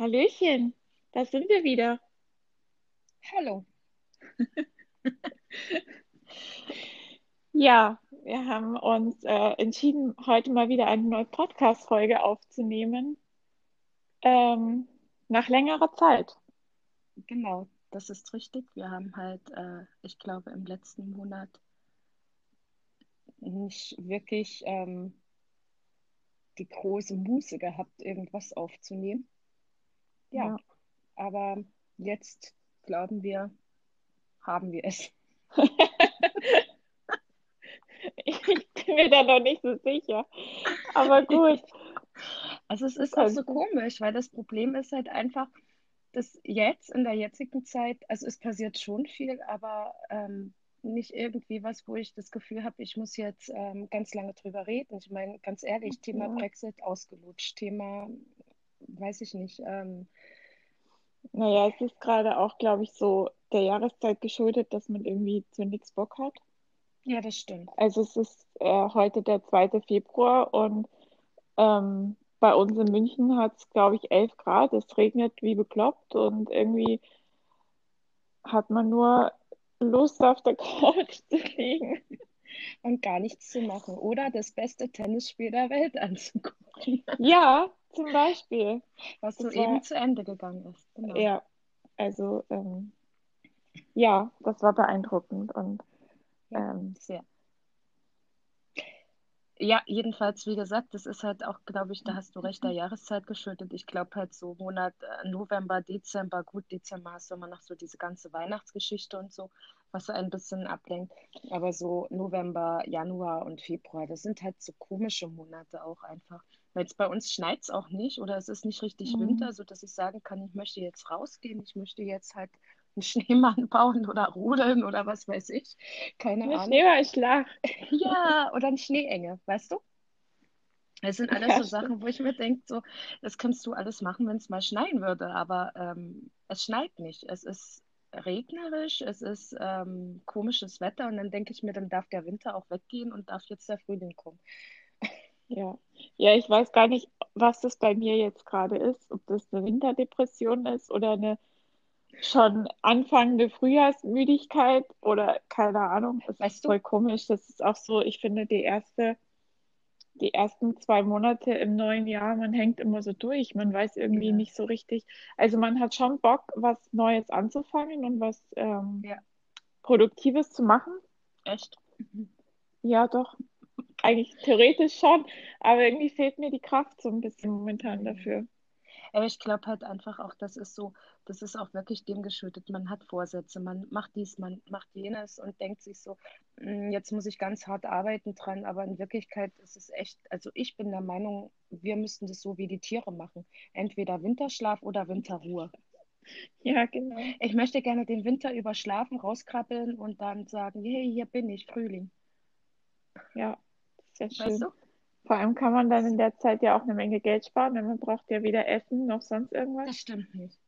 Hallöchen, da sind wir wieder. Hallo. Ja, wir haben uns äh, entschieden, heute mal wieder eine neue Podcast-Folge aufzunehmen. Ähm, nach längerer Zeit. Genau, das ist richtig. Wir haben halt, äh, ich glaube, im letzten Monat nicht wirklich ähm, die große Muße gehabt, irgendwas aufzunehmen. Ja, Ja. aber jetzt glauben wir, haben wir es. Ich bin mir da noch nicht so sicher. Aber gut, Also es ist auch so komisch, weil das Problem ist halt einfach, dass jetzt in der jetzigen Zeit, also es passiert schon viel, aber ähm, nicht irgendwie was, wo ich das Gefühl habe, ich muss jetzt ähm, ganz lange drüber reden. Ich meine, ganz ehrlich, Thema Ja. Brexit ausgelutscht, Thema, weiß ich nicht, ähm, Naja, es ist gerade auch, glaube ich, so der Jahreszeit geschuldet, dass man irgendwie zu nichts Bock hat. ja, das stimmt. Also es ist äh, heute der zweite Februar und ähm, bei uns in München hat es, glaube ich, 11 Grad. Es regnet wie bekloppt und irgendwie hat man nur Lust auf der Couch zu liegen. Und gar nichts zu machen oder das beste Tennisspiel der Welt anzugucken, Ja, zum Beispiel. was Das war, zu Ende gegangen ist. Genau. ja, also ähm, ja, das war beeindruckend und ähm, sehr. Ja, jedenfalls, wie gesagt, das ist halt auch, glaube ich, da hast du recht, der Jahreszeit geschuldet. Ich glaube halt so Monat äh, November, Dezember, gut, Dezember hast du immer noch so diese ganze Weihnachtsgeschichte und so, was so ein bisschen ablenkt. Aber so November, Januar und Februar, das sind halt so komische Monate auch einfach. Weil jetzt bei uns schneit es auch nicht oder es ist nicht richtig mm, Winter, sodass ich sagen kann, ich möchte jetzt rausgehen, ich möchte jetzt halt einen Schneemann bauen oder rodeln oder was weiß ich. Keine eine Ahnung. Schneeballschlacht. Ja, oder eine Schneeenge, weißt du? Das sind alles Ja, so stimmt. Sachen, wo ich mir denke, so, das könntest du alles machen, wenn es mal schneien würde, aber ähm, es schneit nicht. Es ist regnerisch, es ist ähm, komisches Wetter und dann denke ich mir, dann darf der Winter auch weggehen und darf jetzt der Frühling kommen. Ja. Ja, ich weiß gar nicht, was das bei mir jetzt gerade ist, ob das eine Winterdepression ist oder eine schon anfangende Frühjahrsmüdigkeit oder keine Ahnung. Es ist Weißt du? voll komisch. Das ist auch so, ich finde, die erste, die ersten zwei Monate im neuen Jahr, man hängt immer so durch. Man weiß irgendwie Ja, nicht so richtig. Also man hat schon Bock, was Neues anzufangen und was ähm, ja, Produktives zu machen. echt. Ja, doch. Eigentlich theoretisch schon, aber irgendwie fehlt mir die Kraft so ein bisschen momentan Mhm. dafür. Aber ich glaube halt einfach auch, das ist so, das ist auch wirklich dem geschuldet. Man hat Vorsätze, man macht dies, man macht jenes und denkt sich so, "Mm, jetzt muss ich ganz hart arbeiten dran. Aber in Wirklichkeit ist es echt, also ich bin der Meinung, wir müssten das so wie die Tiere machen. Entweder Winterschlaf oder Winterruhe. Ja, genau. Ich möchte gerne den Winter überschlafen, rauskrabbeln und dann sagen, hey, hier bin ich, Frühling. Ja, ist ja Weißt schön. du? Vor allem kann man dann in der Zeit ja auch eine Menge Geld sparen, denn man braucht ja weder Essen noch sonst irgendwas. Das stimmt nicht.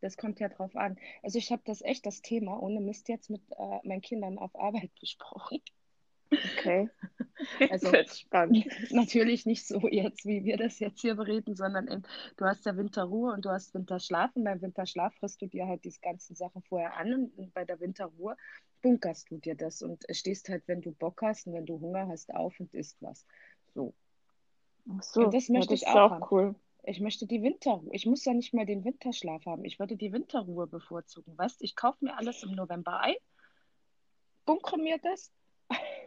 Das kommt ja drauf an. Also ich habe das echt das Thema ohne Mist jetzt mit äh, meinen Kindern auf Arbeit besprochen. Okay, das Also spannend. natürlich nicht so jetzt, wie wir das jetzt hier bereden, sondern in, du hast ja Winterruhe und du hast Winterschlaf. Und beim Winterschlaf frisst du dir halt diese ganzen Sachen vorher an und bei der Winterruhe bunkerst du dir das und stehst halt, wenn du Bock hast und wenn du Hunger hast, auf und isst was. So. Ach Und so, das ja, möchte das ich ist auch auch cool. Ich möchte die Winterruhe. Ich muss ja nicht mal den Winterschlaf haben. Ich würde die Winterruhe bevorzugen. Weißt, ich kaufe mir alles im November ein, bunkere mir das,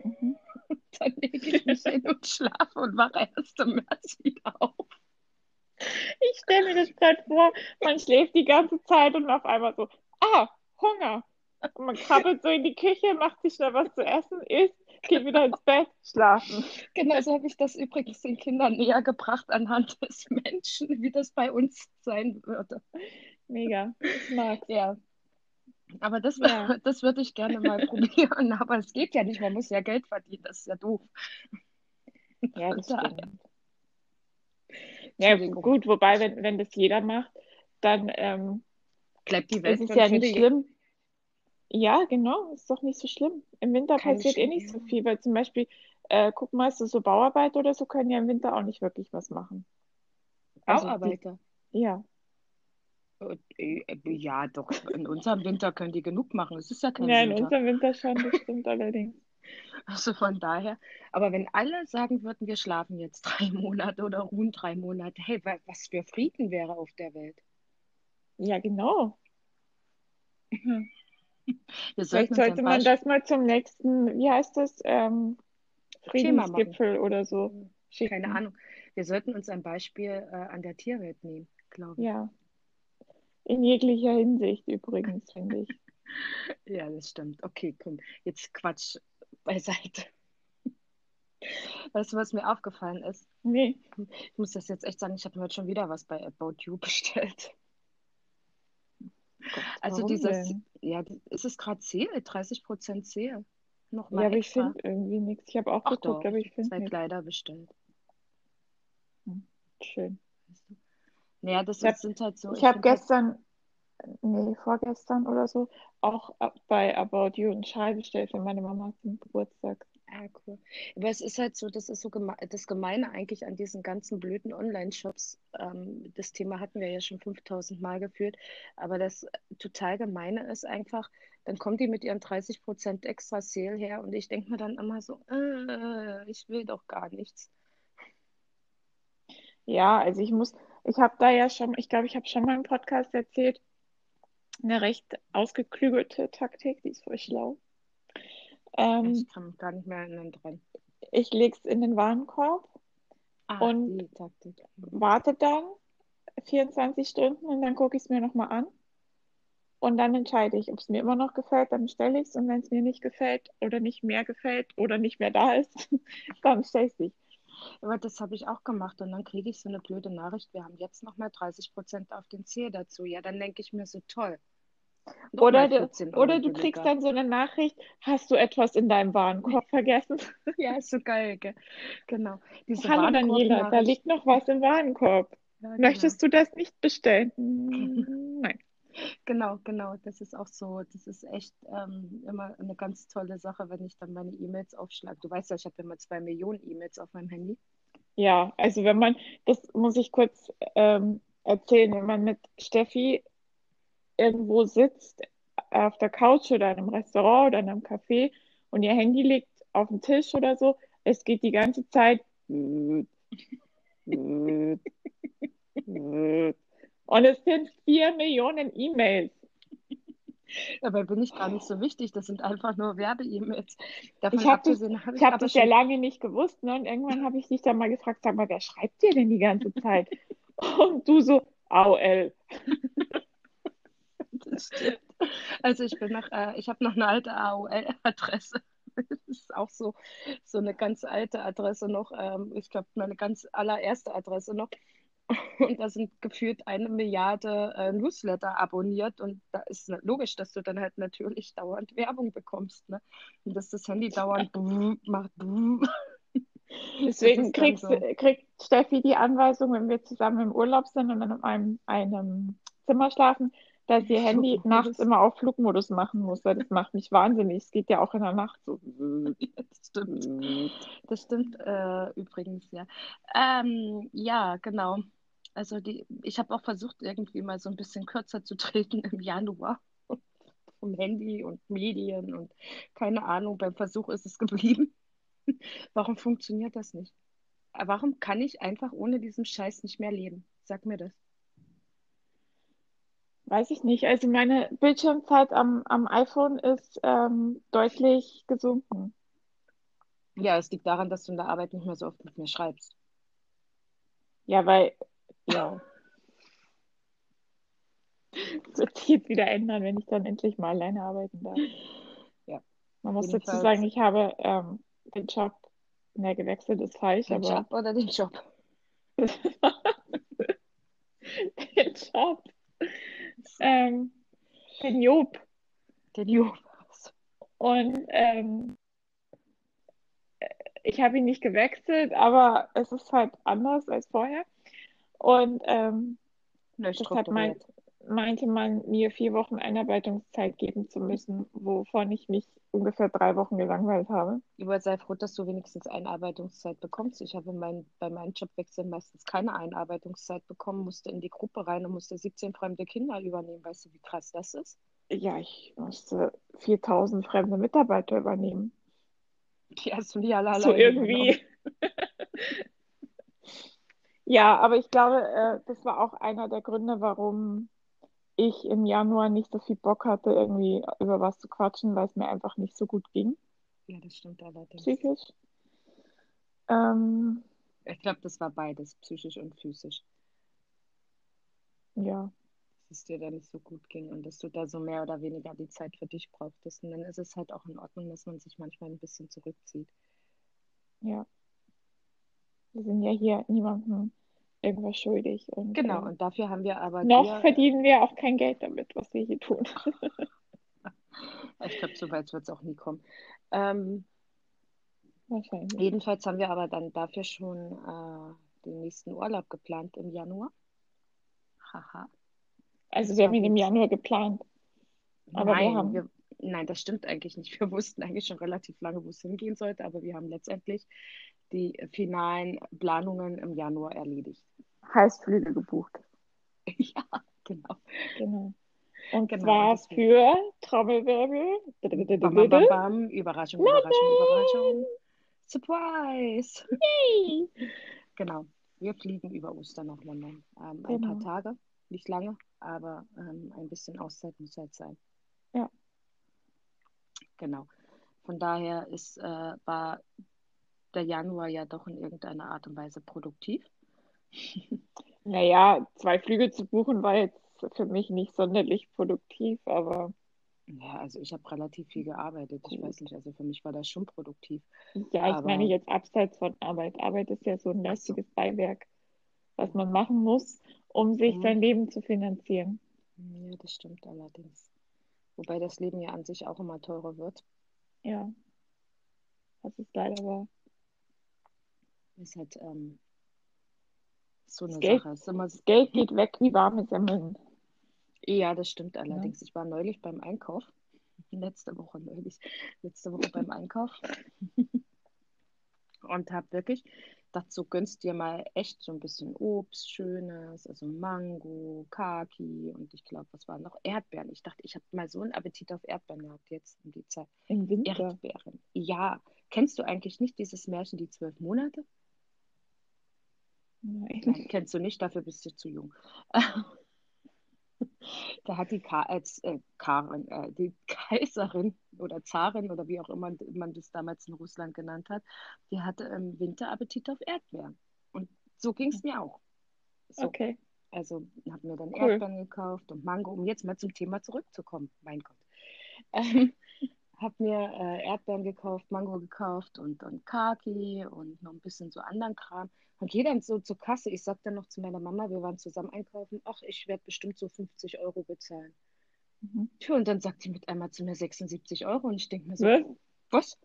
Mhm. dann lege ich mich hin und schlafe und wache erst im März wieder auf. Ich stelle mir das gerade vor, man schläft die ganze Zeit und auf einmal so, ah, Hunger. Und man krabbelt so in die Küche, macht sich schnell was zu essen, isst, geht wieder ins Bett, schlafen. Genau so habe ich das übrigens den Kindern näher gebracht anhand des Menschen, wie das bei uns sein würde. Mega, ich mag's. Ja, aber das, Ja, das würde ich gerne mal probieren. Aber es geht ja nicht, man muss ja Geld verdienen, das ist ja doof. ja, das. Ja, Entschuldigung, gut, wobei, wenn, wenn das jeder macht, dann ähm, bleibt die ist Welt es dann ja nicht die schlimm. Ja, genau, ist doch nicht so schlimm. Im Winter keine passiert eh Sch nicht so ja, viel, weil zum Beispiel, äh, guck mal, so, so Bauarbeit oder so können ja im Winter auch nicht wirklich was machen. Also die, Bauarbeiter. ja, Äh, äh, Ja, doch, in unserem Winter können die genug machen. Es ist ja kein Ja, in Winter. unserem Winter schon, das stimmt allerdings. Also von daher. Aber wenn alle sagen würden, wir schlafen jetzt drei Monate oder ruhen drei Monate, hey, wa- was für Frieden wäre auf der Welt. Ja, genau. Wir Vielleicht sollte man Beispiel das mal zum nächsten, wie heißt das, ähm. Friedensgipfel oder so Keine schicken. Ahnung. Wir sollten uns ein Beispiel äh, an der Tierwelt nehmen, glaube ich. Ja, in jeglicher Hinsicht übrigens, finde ich. Ja, das stimmt. Okay, komm, jetzt Quatsch beiseite. Weißt du, was mir aufgefallen ist? Nee, Ich muss das jetzt echt sagen, ich habe mir heute schon wieder was bei About You bestellt. Gott, Also dieses, denn? ja, ist es gerade Sale, 30% Sale. Ja, Nochmal aber ich extra. finde irgendwie nichts. Ich habe auch Ach geguckt, doch, aber ich ich habe finde zwei. Kleider bestellt. Schön. Naja, das Ich habe sind halt so, ich ich hab finde halt, gestern, nee, vorgestern oder so, auch bei About You einen Schal bestellt für meine Mama zum Geburtstag. ah, cool. Aber es ist halt so, das ist so geme das Gemeine eigentlich an diesen ganzen blöden Online-Shops. Ähm, das Thema hatten wir ja schon 5000 Mal geführt, aber das total Gemeine ist einfach, dann kommen die mit ihren 30% extra Sale her und ich denke mir dann immer so, äh, ich will doch gar nichts. Ja, also ich muss, ich habe da ja schon, ich glaube, ich habe schon mal im Podcast erzählt, eine recht ausgeklügelte Taktik, die ist voll schlau. Ähm, Ich kann mich gar nicht mehr erinnern dran. ich lege es in den Warenkorb Ah, und warte dann 24 Stunden und dann gucke ich es mir nochmal an. Und dann entscheide ich, ob es mir immer noch gefällt, dann bestelle ich es. Und wenn es mir nicht gefällt oder nicht mehr gefällt oder nicht mehr da ist, dann bestelle ich es nicht. Aber das habe ich auch gemacht und dann kriege ich so eine blöde Nachricht, wir haben jetzt nochmal 30% auf den Zeh dazu. Ja, dann denke ich mir so, toll. Oder du, 14 oder du kriegst dann so eine Nachricht, hast du etwas in deinem Warenkorb vergessen? Ja, ist so geil, gell? Genau. Diese Hallo Daniela, da liegt noch was im Warenkorb. Ja, genau. Möchtest du das nicht bestellen? Nein. Genau, genau. Das ist auch so, das ist echt ähm, immer eine ganz tolle Sache, wenn ich dann meine E-Mails aufschlage. Du weißt ja, ich habe immer zwei Millionen E-Mails auf meinem Handy. Ja, also wenn man, das muss ich kurz ähm, erzählen, wenn man mit Steffi irgendwo sitzt, auf der Couch oder in einem Restaurant oder in einem Café und ihr Handy liegt auf dem Tisch oder so, es geht die ganze Zeit. Und es sind vier Millionen E-Mails. Dabei bin ich gar nicht so wichtig. Das sind einfach nur Werbe-E-Mails. Ich habe das, habe ich hab das ja lange nicht gewusst, ne? Und irgendwann habe ich dich dann mal gefragt, sag mal, wer schreibt dir denn die ganze Zeit? Und du so, AOL. Das stimmt. Also ich bin noch, äh, ich habe noch eine alte AOL-Adresse. Das ist auch so, so eine ganz alte Adresse noch. Ähm, ich glaube, meine ganz allererste Adresse noch. Und da sind gefühlt eine Milliarde äh, Newsletter abonniert. Und da ist logisch, dass du dann halt natürlich dauernd Werbung bekommst. Ne? Und dass das Handy dauernd macht. Deswegen kriegst, so. kriegt Steffi die Anweisung, wenn wir zusammen im Urlaub sind und in einem, einem Zimmer schlafen, dass ihr Handy nachts immer auf Flugmodus machen muss, weil das macht mich wahnsinnig. Es geht ja auch in der Nacht so. Das stimmt. Das stimmt äh, übrigens, ja. Ähm, ja, genau. Also die, ich habe auch versucht, irgendwie mal so ein bisschen kürzer zu treten im Januar vom Handy und Medien und keine Ahnung, beim Versuch ist es geblieben. Warum funktioniert das nicht? Warum kann ich einfach ohne diesen Scheiß nicht mehr leben? Sag mir das. Weiß ich nicht. Also meine Bildschirmzeit am, am iPhone ist ähm, deutlich gesunken. Ja, es liegt daran, dass du in der Arbeit nicht mehr so oft mit mir schreibst. Ja, weil, ja, das wird sich jetzt wieder ändern, wenn ich dann endlich mal alleine arbeiten darf. Ja, Man muss dazu sagen, ich habe ähm, den Job, ne, gewechselt ist falsch, den aber Job oder den Job. den Job, ähm, den Job. Den Job. Und ähm, ich habe ihn nicht gewechselt, aber es ist halt anders als vorher. Und ähm, das hat mein. Meinte man, mir vier Wochen Einarbeitungszeit geben zu müssen, wovon ich mich ungefähr drei Wochen gelangweilt habe. Aber sei froh, dass du wenigstens Einarbeitungszeit bekommst. Ich habe mein, bei meinen Jobwechseln meistens keine Einarbeitungszeit bekommen, musste in die Gruppe rein und musste 17 fremde Kinder übernehmen. Weißt du, wie krass das ist? Ja, ich musste 4000 fremde Mitarbeiter übernehmen. Die hast du nie alle So irgendwie. Ja, aber ich glaube, äh, das war auch einer der Gründe, warum ich im Januar nicht so viel Bock hatte, irgendwie über was zu quatschen, weil es mir einfach nicht so gut ging, Ja, das stimmt allerdings. psychisch. Ähm, Ich glaube, das war beides, psychisch und physisch, ja, dass es dir da nicht so gut ging und dass du da so mehr oder weniger die Zeit für dich brauchtest. Und dann ist es halt auch in Ordnung, dass man sich manchmal ein bisschen zurückzieht. ja. Wir sind ja hier niemandem irgendwas schuldig und Genau, äh, und dafür haben wir aber noch dir, verdienen wir auch kein Geld damit, was wir hier tun. ich glaube, so weit wird es auch nie kommen. Ähm, Wahrscheinlich. jedenfalls haben wir aber dann dafür schon äh, den nächsten Urlaub geplant im Januar. Haha. Also wir haben ihn im. Januar geplant, aber wir Nein, haben, wir, nein, das stimmt eigentlich nicht. Wir wussten eigentlich schon relativ lange, wo es hingehen sollte, aber wir haben letztendlich die finalen Planungen im Januar erledigt. Heißflüge gebucht. Ja, genau. Genau. Und Genau, zwar für Trommelwirbel. Bam, bam, bam, bam. Überraschung, Überraschung, Überraschung. Surprise! Yay! Genau. Wir fliegen über Ostern nach London. Ähm, ein paar Genau. Tage, nicht lange, aber ähm, ein bisschen Auszeit muss halt sein. Ja. Genau. Von daher ist, äh, war der Januar ja doch in irgendeiner Art und Weise produktiv. Naja, zwei Flüge zu buchen war jetzt für mich nicht sonderlich produktiv, aber Ja, also ich habe relativ viel gearbeitet. Ich weiß nicht, also für mich war das schon produktiv. ja, ich Aber- meine jetzt abseits von Arbeit. Arbeit ist ja so ein lästiges Beiwerk, was man machen muss, um sich Mhm. sein Leben zu finanzieren. Ja, das stimmt allerdings. Wobei das Leben ja an sich auch immer teurer wird. Ja, das ist leider wahr. Ist halt ähm, so Das eine Geld, Sache. Immer, das Geld geht weg wie warme Semmeln. ja, das stimmt allerdings. Ich war neulich beim Einkauf. Letzte Woche neulich. Letzte Woche beim Einkauf. Und habe wirklich gedacht, so gönnst dir mal echt so ein bisschen Obst, Schönes, also Mango, Kaki und ich glaube, was war noch? Erdbeeren. Ich dachte, ich habe mal so einen Appetit auf Erdbeeren gehabt jetzt in die Zeit. Im Winter. Erdbeeren. Ja. Kennst du eigentlich nicht dieses Märchen, die zwölf Monate? Nein. Kennst du nicht, dafür bist du zu jung. Da hat die Ka äh, äh, Karin, äh, die Kaiserin oder Zarin oder wie auch immer man das damals in Russland genannt hat, die hatte im Winter Appetit auf Erdbeeren. Und so ging es mir auch. So, Okay. also habe mir dann Cool. Erdbeeren gekauft und Mango, um jetzt mal zum Thema zurückzukommen. Mein Gott. Ähm, habe mir äh, Erdbeeren gekauft, Mango gekauft und, und Kaki und noch ein bisschen so anderen Kram. Und gehe dann so zur Kasse. Ich sag dann noch zu meiner Mama, wir waren zusammen einkaufen, ach, ich werde bestimmt so 50 Euro bezahlen. Mhm. Tja, und dann sagt sie mit einmal zu mir 76 Euro und ich denke mir so, Was? was?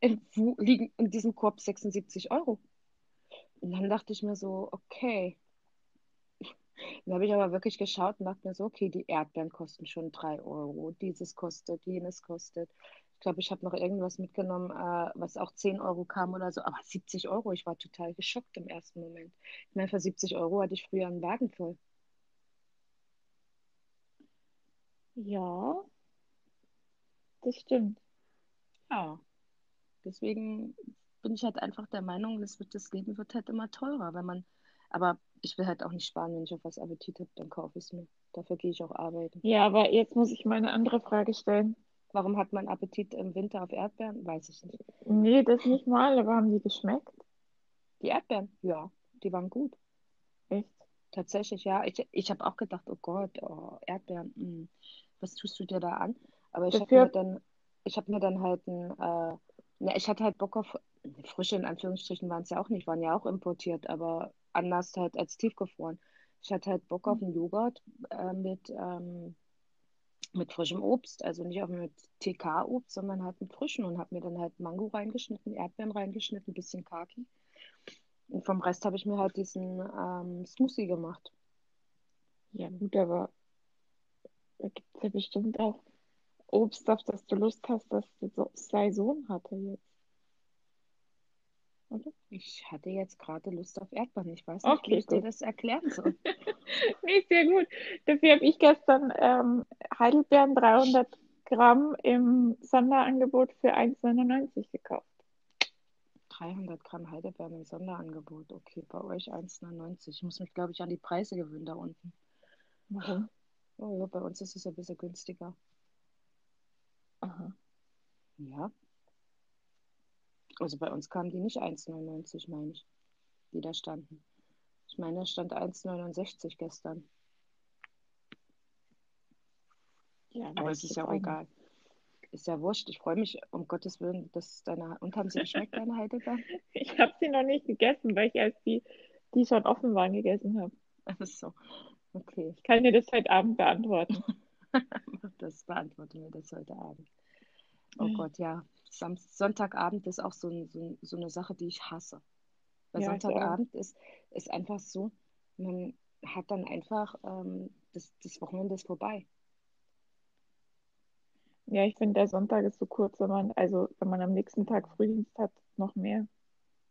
In, wo liegen in diesem Korb 76 Euro? Und dann dachte ich mir so, okay. Dann habe ich aber wirklich geschaut und dachte mir so, okay, die Erdbeeren kosten schon 3 Euro, dieses kostet, jenes kostet. Ich glaube, ich habe noch irgendwas mitgenommen, äh, was auch 10 Euro kam oder so, aber 70 Euro, ich war total geschockt im ersten Moment. Ich meine, für 70 Euro hatte ich früher einen Wagen voll. Ja, das stimmt. Ja. Deswegen bin ich halt einfach der Meinung, das, wird, das Leben wird halt immer teurer, wenn man, aber ich will halt auch nicht sparen, wenn ich auf was Appetit habe, dann kaufe ich es mir. Dafür gehe ich auch arbeiten. Ja, aber jetzt muss ich mal eine andere Frage stellen. Warum hat man Appetit im Winter auf Erdbeeren? Weiß ich nicht. Nee, das nicht mal, aber haben die geschmeckt? Die Erdbeeren, ja, die waren gut. Echt? Tatsächlich, ja. Ich, ich habe auch gedacht, oh Gott, oh, Erdbeeren, mh, was tust du dir da an? Aber ich habe mir dann, ich habe mir dann halt ein, äh, ne, ich hatte halt Bock auf, frische in Anführungsstrichen waren es ja auch nicht, waren ja auch importiert, aber anders halt als tiefgefroren. Ich hatte halt Bock auf einen Joghurt äh, mit, ähm, mit frischem Obst, also nicht auch mit TK-Obst, sondern halt mit frischen und habe mir dann halt Mango reingeschnitten, Erdbeeren reingeschnitten, ein bisschen Kaki. Und vom Rest habe ich mir halt diesen ähm, Smoothie gemacht. Ja, gut, aber Da gibt es ja bestimmt auch Obst, auf das du Lust hast, das so Saison hatte jetzt. Oder? Ich hatte jetzt gerade Lust auf Erdbeeren. Ich weiß nicht, wie Okay, ich dir gut. das erklären soll. Nee, sehr gut. Dafür habe ich gestern ähm, Heidelbeeren 300 Gramm im Sonderangebot für 1,99 gekauft. 300 Gramm Heidelbeeren im Sonderangebot. Okay, bei euch 1,99. Ich muss mich, glaube ich, an die Preise gewöhnen da unten. Warum? Oh ja, bei uns ist es ein bisschen günstiger. Aha. Ja. Also bei uns kamen die nicht 1,99, meine ich, die da standen. Ich meine, da stand 1,69 gestern. Ja, Aber es ist ja auch egal. Ist ja wurscht. Ich freue mich, um Gottes Willen, dass deine. Und haben sie geschmeckt, deine Heidelbeeren? Ich habe sie noch nicht gegessen, weil ich erst die, die schon offen waren, gegessen habe. Ach so. Okay. Ich kann dir das heute Abend beantworten. Das beantworte mir das heute Abend. Oh Gott, ja. Sam Sonntagabend ist auch so, ein, so, ein, so eine Sache, die ich hasse. Weil Ja. Sonntagabend ist, ist einfach so, man hat dann einfach, ähm, das, das Wochenende ist vorbei. Ja, ich finde, der Sonntag ist so kurz, wenn man, also wenn man am nächsten Tag Frühdienst hat, noch mehr.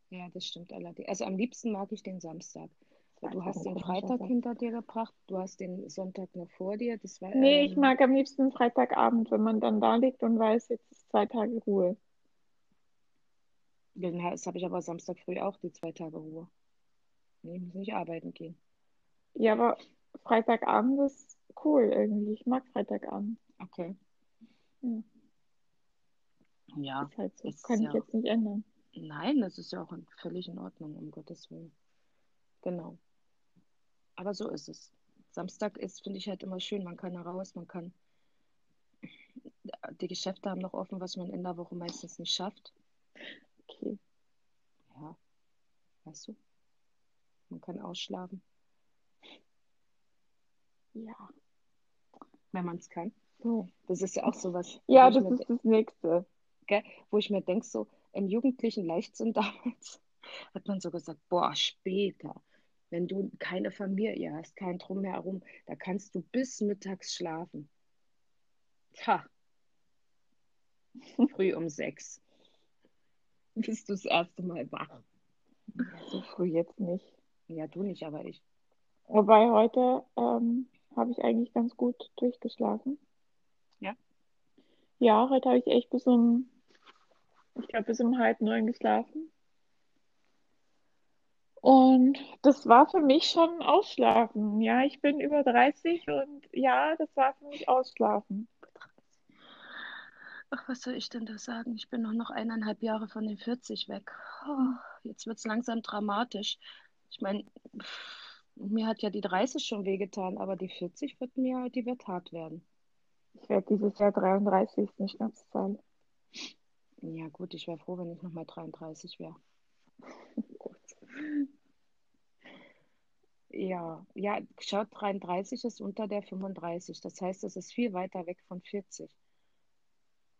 Ja, das stimmt allerdings. Also am liebsten mag ich den Samstag. Du hast den Freitag hinter dir gebracht, du hast den Sonntag noch vor dir. Das war, Nee, ich ähm, mag am liebsten Freitagabend, wenn man dann da liegt und weiß, jetzt ist zwei Tage Ruhe. den- das habe ich aber Samstag früh auch, die zwei Tage Ruhe. Nee, ich muss nicht arbeiten gehen. Ja, aber Freitagabend ist cool irgendwie. Ich mag Freitagabend. Okay. Ja, Ja, ist halt so. Kann ich ja. jetzt nicht ändern. Nein, das ist ja auch völlig in Ordnung, um Gottes Willen. Genau. Aber so ist es. Samstag ist, finde ich halt immer schön. Man kann raus, man kann. Die Geschäfte haben noch offen, was man in der Woche meistens nicht schafft. Okay. Ja, weißt du? Man kann ausschlafen, Ja. wenn man es kann. So. Das ist ja auch sowas, Ja, das ist das Nächste. gell, wo ich mir denke, so im jugendlichen Leichtsinn damals hat man so gesagt, boah, später, wenn du keine Familie hast, kein Drumherum, da kannst du bis mittags schlafen. Tja, früh um sechs bist du das erste Mal wach. So früh jetzt nicht. Ja, du nicht, aber ich. Wobei heute ähm, habe ich eigentlich ganz gut durchgeschlafen. Ja? Ja, heute habe ich echt bis um, ich glaube, bis um halb neun geschlafen. Und das war für mich schon Ausschlafen. Ja, ich bin über 30 und ja, das war für mich Ausschlafen. Ach, was soll ich denn da sagen? Ich bin noch eineinhalb Jahre von den 40 weg. Oh, jetzt wird es langsam dramatisch. Ich meine, mir hat ja die 30 schon wehgetan, aber die 40 wird mir, die wird hart werden. Ich werde dieses Jahr 33, ist eine Schnapszahl. Ja, gut, ich wäre froh, wenn ich nochmal 33 wäre. Gut. Ja, ja, schaut, 33 ist unter der 35. Das heißt, es ist viel weiter weg von 40.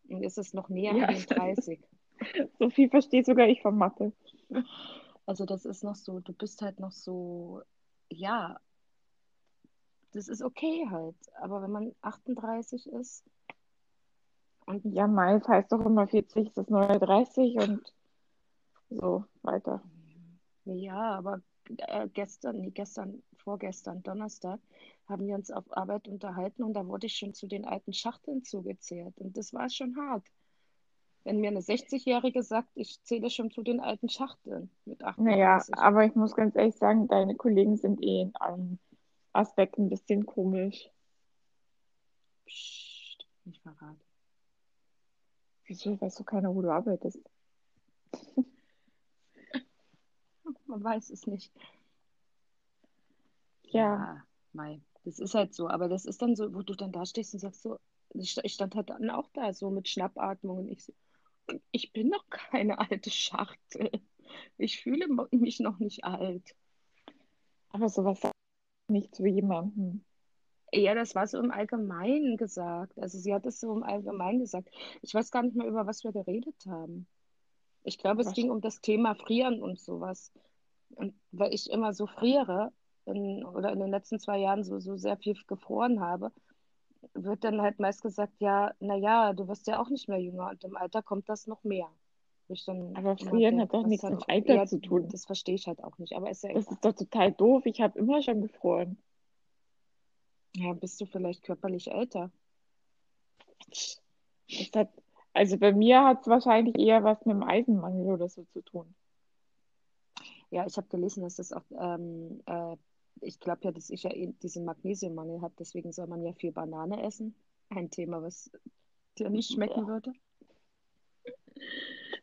Und es ist noch näher Ja, an den 30. so viel verstehe sogar ich von Mathe. Also das ist noch so, du bist halt noch so, ja, das ist okay halt. Aber wenn man 38 ist und Ja, meist heißt doch immer 40 ist das neue 30 und so weiter. ja, aber äh, gestern, nee, gestern, vorgestern, Donnerstag, haben wir uns auf Arbeit unterhalten und da wurde ich schon zu den alten Schachteln zugezählt. Und das war schon hart. Wenn mir eine 60-Jährige sagt, ich zähle schon zu den alten Schachteln mit Naja, 38. aber ich muss ganz ehrlich sagen, deine Kollegen sind eh in allen Aspekten ein bisschen komisch. Psst, nicht verraten. Wieso weißt du keiner, wo du arbeitest? Man weiß es nicht. Ja, Ja, das ist halt so. Aber das ist dann so, wo du dann da stehst und sagst so, ich sta- ich stand halt dann auch da so mit Schnappatmung und ich so, ich bin noch keine alte Schachtel. Ich fühle mich noch nicht alt. aber sowas sagt nicht zu jemandem. Ja, das war so im Allgemeinen gesagt. Also sie hat es so im Allgemeinen gesagt. Ich weiß gar nicht mehr, über was wir geredet haben. Ich glaube, es ging um das Thema Frieren und sowas. Und weil ich immer so friere in, oder in den letzten zwei Jahren so, so sehr viel gefroren habe, wird dann halt meist gesagt, ja, naja, du wirst ja auch nicht mehr jünger und im Alter kommt das noch mehr. Aber Frieren hat doch nichts halt im Alter eher, zu tun. das verstehe ich halt auch nicht, aber ist ja Das egal. ist doch total doof. Ich habe immer schon gefroren. Ja, bist du vielleicht körperlich älter? Das hat, also bei mir hat es wahrscheinlich eher was mit dem Eisenmangel oder so zu tun. Ja, ich habe gelesen, dass das auch, ähm, äh, ich glaube ja, dass ich ja eh diesen Magnesiummangel habe, deswegen soll man ja viel Banane essen. Ein Thema, was dir nicht schmecken würde.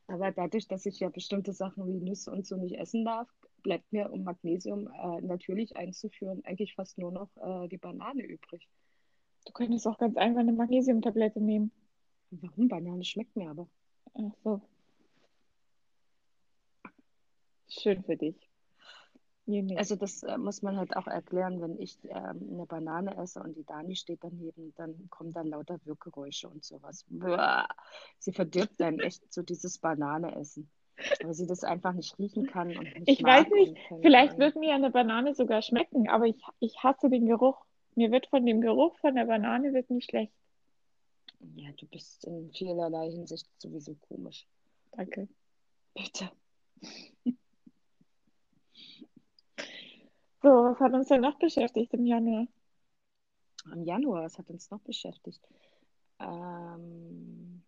Aber dadurch, dass ich ja bestimmte Sachen wie Nüsse und so nicht essen darf, bleibt mir, um Magnesium äh, natürlich einzuführen, eigentlich fast nur noch äh, die Banane übrig. Du könntest auch ganz einfach eine Magnesiumtablette nehmen. Warum? Banane schmeckt mir aber. Ach so, schön für dich. Also das äh, muss man halt auch erklären, wenn ich ähm, eine Banane esse und die Dani steht daneben, dann kommen dann lauter Wirkgeräusche und sowas. Buah. Sie verdirbt einem echt so dieses Banane-Essen, weil sie das einfach nicht riechen kann nicht Ich weiß nicht, vielleicht wird mir eine Banane sogar schmecken, aber ich, ich hasse den Geruch. Mir wird von dem Geruch von der Banane wird nicht schlecht. Ja, du bist in vielerlei Hinsicht sowieso komisch. Danke. Bitte. So, was hat uns denn noch beschäftigt im Januar? Im Januar, was hat uns noch beschäftigt? Ähm,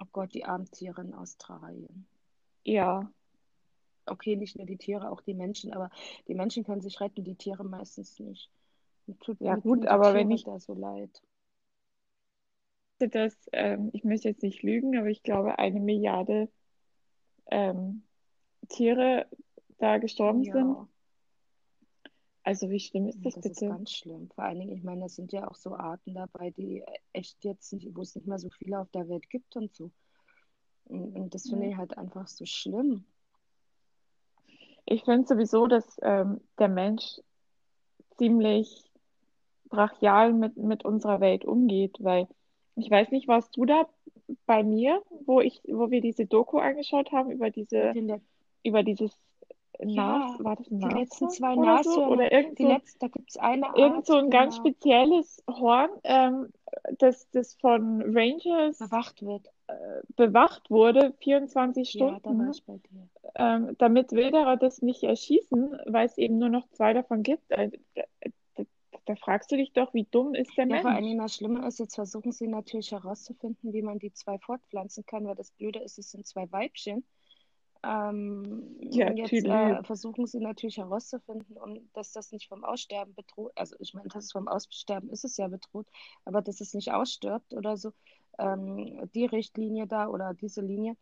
oh Gott, die armen Tiere in Australien. Ja, Okay, nicht nur die Tiere, auch die Menschen, aber die Menschen können sich retten, die Tiere meistens nicht. Tut, ja mir gut, aber wenn Tiere ich da so leid. das, ähm, ich möchte jetzt nicht lügen, aber ich glaube, eine Milliarde ähm, Tiere da gestorben sind. Ja, Also wie schlimm ist ja, das das ist bitte? ganz schlimm. Vor allen Dingen, ich meine, es sind ja auch so Arten dabei, die echt jetzt nicht, wo es nicht mehr so viele auf der Welt gibt und so. Und, und das finde ich halt einfach so schlimm. Ich finde sowieso, dass ähm, der Mensch ziemlich brachial mit, mit unserer Welt umgeht, weil ich weiß nicht, warst du da bei mir, wo ich, wo wir diese Doku angeschaut haben über diese, über dieses Nas, ja, war das ein die letzten zwei oder so? Oder irgend die so, letzten, da gibt es eine irgend so Art, ein ganz genau, spezielles Horn, ähm, das, das von Rangers bewacht wird. bewacht wurde, 24 Ja, da war Stunden, ich bei dir. ähm, damit Wilderer das nicht erschießen, weil es eben nur noch zwei davon gibt. Äh, da, fragst du dich doch, wie dumm ist der Ja, vor Mensch? Dingen das Schlimme ist, jetzt versuchen sie natürlich herauszufinden, wie man die zwei fortpflanzen kann, weil das Blöde ist, es sind zwei Weibchen. Ähm, Ja, jetzt äh, versuchen sie natürlich herauszufinden, um, dass das nicht vom Aussterben bedroht, also ich meine, das ist vom Aussterben ist es ja bedroht, aber dass es nicht ausstirbt oder so. Ähm, die Richtlinie da oder diese Linie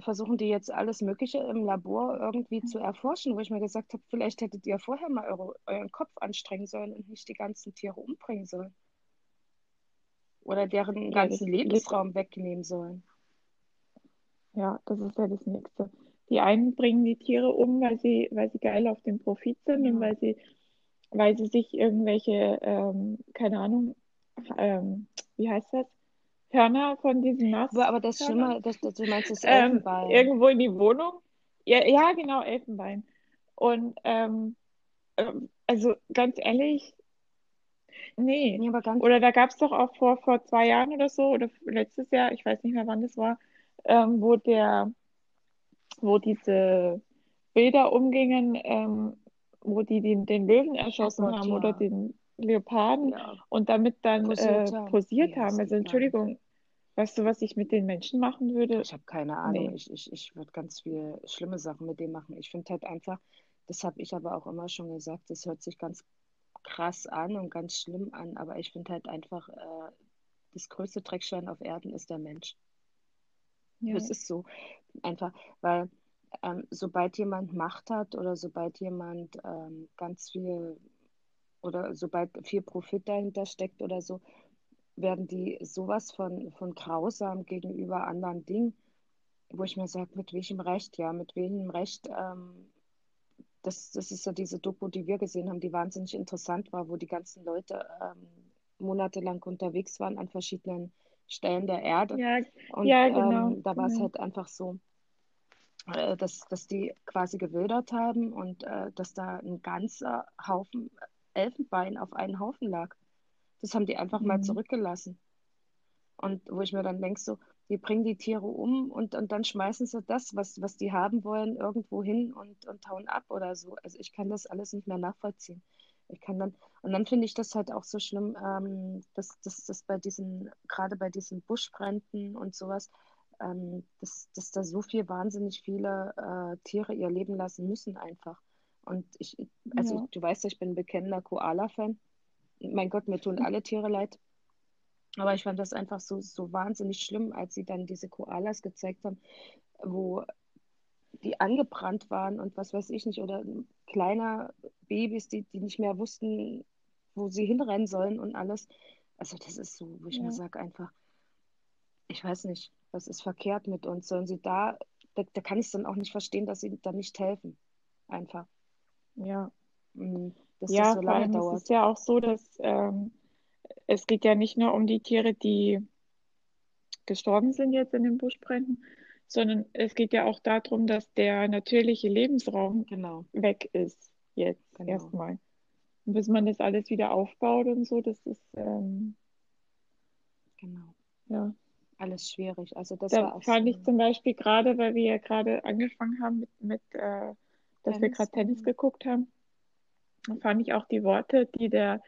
versuchen die jetzt alles Mögliche im Labor irgendwie zu erforschen, wo ich mir gesagt habe, vielleicht hättet ihr vorher mal eure, euren Kopf anstrengen sollen und nicht die ganzen Tiere umbringen sollen. Oder deren Ja, ganzen Lebensraum wegnehmen sollen. ja, das ist ja das Nächste. Die einen bringen die Tiere um, weil sie, weil sie geil auf den Profit sind und Ja. weil sie, weil sie sich irgendwelche, ähm, keine Ahnung, ähm, wie heißt das? Hörner von diesen Aber, aber das Nashörnern Schlimme, das, das, du meinst das ähm, Elfenbein. irgendwo in die Wohnung. Ja, ja, genau, Elfenbein. Und ähm, ähm, also ganz ehrlich, nee. Nee, aber ganz, Oder da gab es doch auch vor, vor zwei Jahren oder so, oder letztes Jahr, ich weiß nicht mehr, wann das war, ähm, wo der, wo diese Bilder umgingen, ähm, wo die den, den Löwen erschossen Gott, haben oder ja. den Leoparden Ja, und damit dann posiert äh, haben. posiert haben. Also. Entschuldigung, weißt du, was ich mit den Menschen machen würde? Ich habe keine Ahnung. Nee. Ich, ich, ich würde ganz viele schlimme Sachen mit dem machen. Ich finde halt einfach, das habe ich aber auch immer schon gesagt, das hört sich ganz krass an und ganz schlimm an, aber ich finde halt einfach, äh, das größte Dreckschwein auf Erden ist der Mensch. Ja, Das ist so einfach, weil ähm, sobald jemand Macht hat oder sobald jemand ähm, ganz viel oder sobald viel Profit dahinter steckt oder so, werden die sowas von, von grausam gegenüber anderen Dingen, wo ich mir sage, mit welchem Recht, ja, mit welchem Recht, ähm, das, das ist ja diese Doku, die wir gesehen haben, die wahnsinnig interessant war, wo die ganzen Leute ähm, monatelang unterwegs waren an verschiedenen Stellen der Erde. ja, Und ja, genau, ähm, da war es genau. halt einfach so, äh, dass, dass die quasi gewildert haben und äh, dass da ein ganzer Haufen Elfenbein auf einen Haufen lag. Das haben die einfach mal Mhm. zurückgelassen. Und wo ich mir dann denke, so, die bringen die Tiere um und, und dann schmeißen sie das, was, was die haben wollen, irgendwo hin und, und hauen ab oder so. Also ich kann das alles nicht mehr nachvollziehen. Ich kann dann, und dann finde ich das halt auch so schlimm, ähm, dass, dass bei diesen, gerade bei diesen Buschbränden und sowas, ähm, dass, dass da so viel wahnsinnig viele äh, Tiere ihr Leben lassen müssen einfach. Und ich, also Ja, du weißt ja, ich bin ein bekennender Koala-Fan. Mein Gott, mir tun alle Tiere leid. Aber ich fand das einfach so, so wahnsinnig schlimm, als sie dann diese Koalas gezeigt haben, wo die angebrannt waren und was weiß ich nicht, oder kleiner Babys, die, die nicht mehr wussten, wo sie hinrennen sollen und alles. Also das ist so, wo ich mir ja, sage einfach, ich weiß nicht, was ist verkehrt mit uns? Sollen sie da, da, da kann ich es dann auch nicht verstehen, dass sie da nicht helfen. Einfach, ja. mm, dass das Ja, so vor lange ist es dauert. ja auch so, dass ähm, es geht ja nicht nur um die Tiere, die gestorben sind jetzt in den Buschbränden, sondern es geht ja auch darum, dass der natürliche Lebensraum Genau, weg ist jetzt genau, erstmal. Und bis man das alles wieder aufbaut und so, das ist ähm, genau. ja. Alles schwierig. Also das Da fand ich so zum Beispiel gerade, weil wir ja gerade angefangen haben mit, mit äh, dass wir Tennis. gerade Tennis Mhm. geguckt haben, fand ich auch die Worte, die der,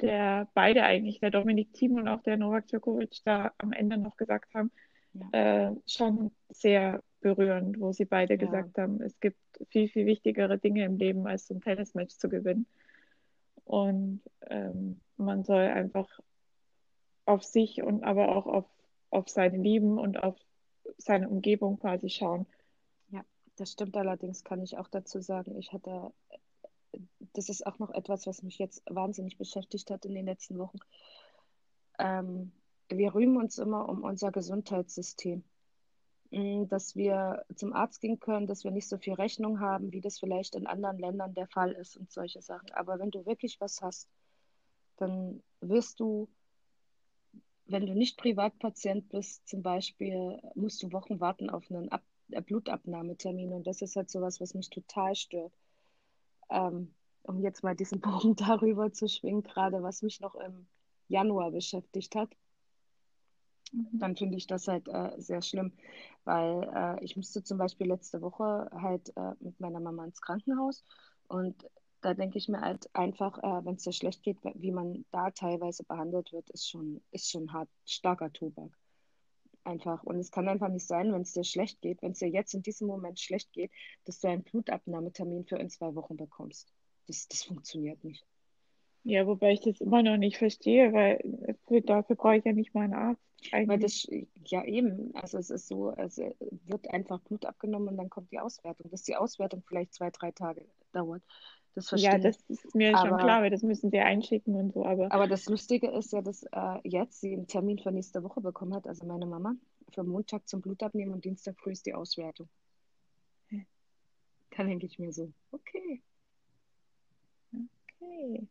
der beide eigentlich, der Dominik Thiem und auch der Novak Djokovic da am Ende noch gesagt haben, Ja, äh, schon sehr berührend, wo sie beide ja, gesagt haben, es gibt viel, viel wichtigere Dinge im Leben, als so ein Tennismatch zu gewinnen. Und ähm, man soll einfach auf sich und aber auch auf, auf seine Lieben und auf seine Umgebung quasi schauen. ja. Das stimmt allerdings, kann ich auch dazu sagen. Ich hatte, das ist auch noch etwas, was mich jetzt wahnsinnig beschäftigt hat in den letzten Wochen. Ähm, wir rühmen uns immer um unser Gesundheitssystem. Mm, Dass wir zum Arzt gehen können, dass wir nicht so viel Rechnung haben, wie das vielleicht in anderen Ländern der Fall ist und solche Sachen. Aber wenn du wirklich was hast, dann wirst du wenn du nicht Privatpatient bist, zum Beispiel, musst du Wochen warten auf einen Ab äh, Blutabnahmetermin. Und das ist halt sowas, was mich total stört. Ähm, um jetzt mal diesen Bogen darüber zu schwingen, gerade was mich noch im Januar beschäftigt hat, Mhm. dann finde ich das halt äh, sehr schlimm, weil äh, ich musste zum Beispiel letzte Woche halt äh, mit meiner Mama ins Krankenhaus und da denke ich mir halt einfach, äh, wenn es dir schlecht geht, wie man da teilweise behandelt wird, ist schon, ist schon hart, starker Tobak. Einfach. Und es kann einfach nicht sein, wenn es dir schlecht geht, wenn es dir jetzt in diesem Moment schlecht geht, dass du einen Blutabnahmetermin für in zwei Wochen bekommst. Das, das funktioniert nicht. Ja, wobei ich das immer noch nicht verstehe, weil für, dafür brauche ich ja nicht mal einen Arzt Weil das, ja eben, also es ist so, es wird einfach Blut abgenommen und dann kommt die Auswertung. Dass die Auswertung vielleicht zwei, drei Tage dauert, das Ja, verstehe das ich. ist mir schon Aber, klar, weil das müssen sie einschicken und so, aber aber das Lustige ist ja, dass äh, jetzt sie einen Termin für nächste Woche bekommen hat, also meine Mama, für Montag zum Blutabnehmen und Dienstag früh ist die Auswertung. Da denke ich mir so, okay. okay.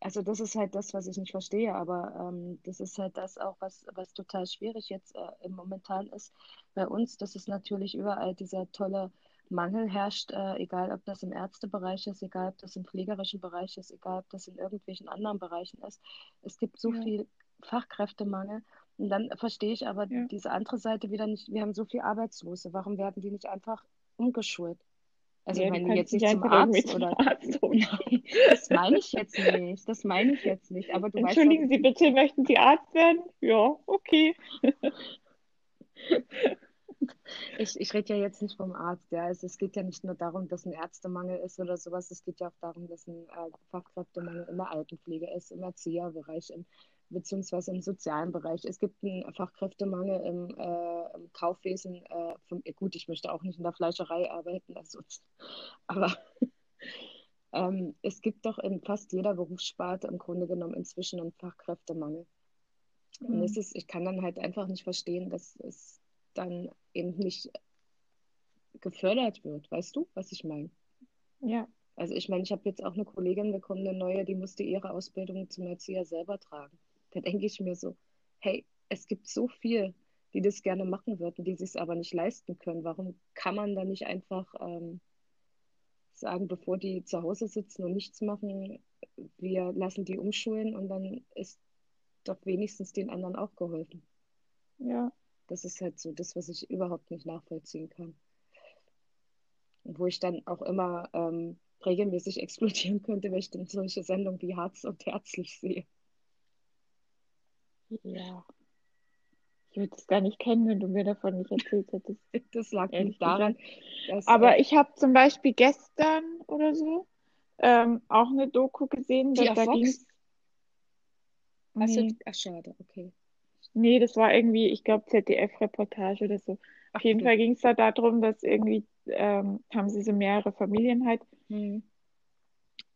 Also das ist halt das, was ich nicht verstehe, aber ähm, das ist halt das auch, was, was total schwierig jetzt äh, im Momentan ist bei uns, dass es natürlich überall dieser tolle Mangel herrscht, äh, egal ob das im Ärztebereich ist, egal ob das im pflegerischen Bereich ist, egal ob das in irgendwelchen anderen Bereichen ist. Es gibt so Ja, viel Fachkräftemangel und dann verstehe ich aber ja. diese andere Seite wieder nicht. Wir haben so viel Arbeitslose, warum werden die nicht einfach umgeschult? Also ich Ja, du meine kannst jetzt nicht zum Arzt zum oder Arzt. Nein, das meine ich jetzt nicht. Das meine ich jetzt nicht. Aber du weißt Entschuldigen Sie bitte, möchten Sie Arzt werden? Ja, okay. ich, ich rede ja jetzt nicht vom Arzt. Ja. Es, es geht ja nicht nur darum, dass ein Ärztemangel ist oder sowas. Es geht ja auch darum, dass ein äh, Fachkräftemangel in der Altenpflege ist, im Erzieherbereich, im, beziehungsweise im sozialen Bereich. Es gibt einen Fachkräftemangel im, äh, im Kaufwesen. Äh, vom, gut, ich möchte auch nicht in der Fleischerei arbeiten, also, aber ähm, es gibt doch in fast jeder Berufssparte im Grunde genommen inzwischen einen Fachkräftemangel. Und es Hm. ist, ich kann dann halt einfach nicht verstehen, dass es dann eben nicht gefördert wird. Weißt du, was ich meine? Ja, Also ich meine, ich habe jetzt auch eine Kollegin bekommen, eine neue, die musste ihre Ausbildung zum Erzieher selber tragen. Da denke ich mir so, hey, es gibt so viel, die das gerne machen würden, die sich es aber nicht leisten können. Warum kann man da nicht einfach ähm, sagen, bevor die zu Hause sitzen und nichts machen, wir lassen die umschulen und dann ist doch wenigstens den anderen auch geholfen. Ja. Das ist halt so das, was ich überhaupt nicht nachvollziehen kann. Und wo ich dann auch immer ähm, regelmäßig explodieren könnte, wenn ich dann solche Sendungen wie Harz und Herzlich sehe. Ja. Ich würde es gar nicht kennen, wenn du mir davon nicht erzählt hättest. Das lag nicht daran. Dass, Aber ich habe zum Beispiel gestern oder so ähm, auch eine Doku gesehen. Die da ging nee. Ach, schade, okay. Nee, das war irgendwie, ich glaube, ZDF-Reportage oder so. Auf jeden Fall ging es da darum, dass irgendwie ähm, haben sie so mehrere Familien halt hm.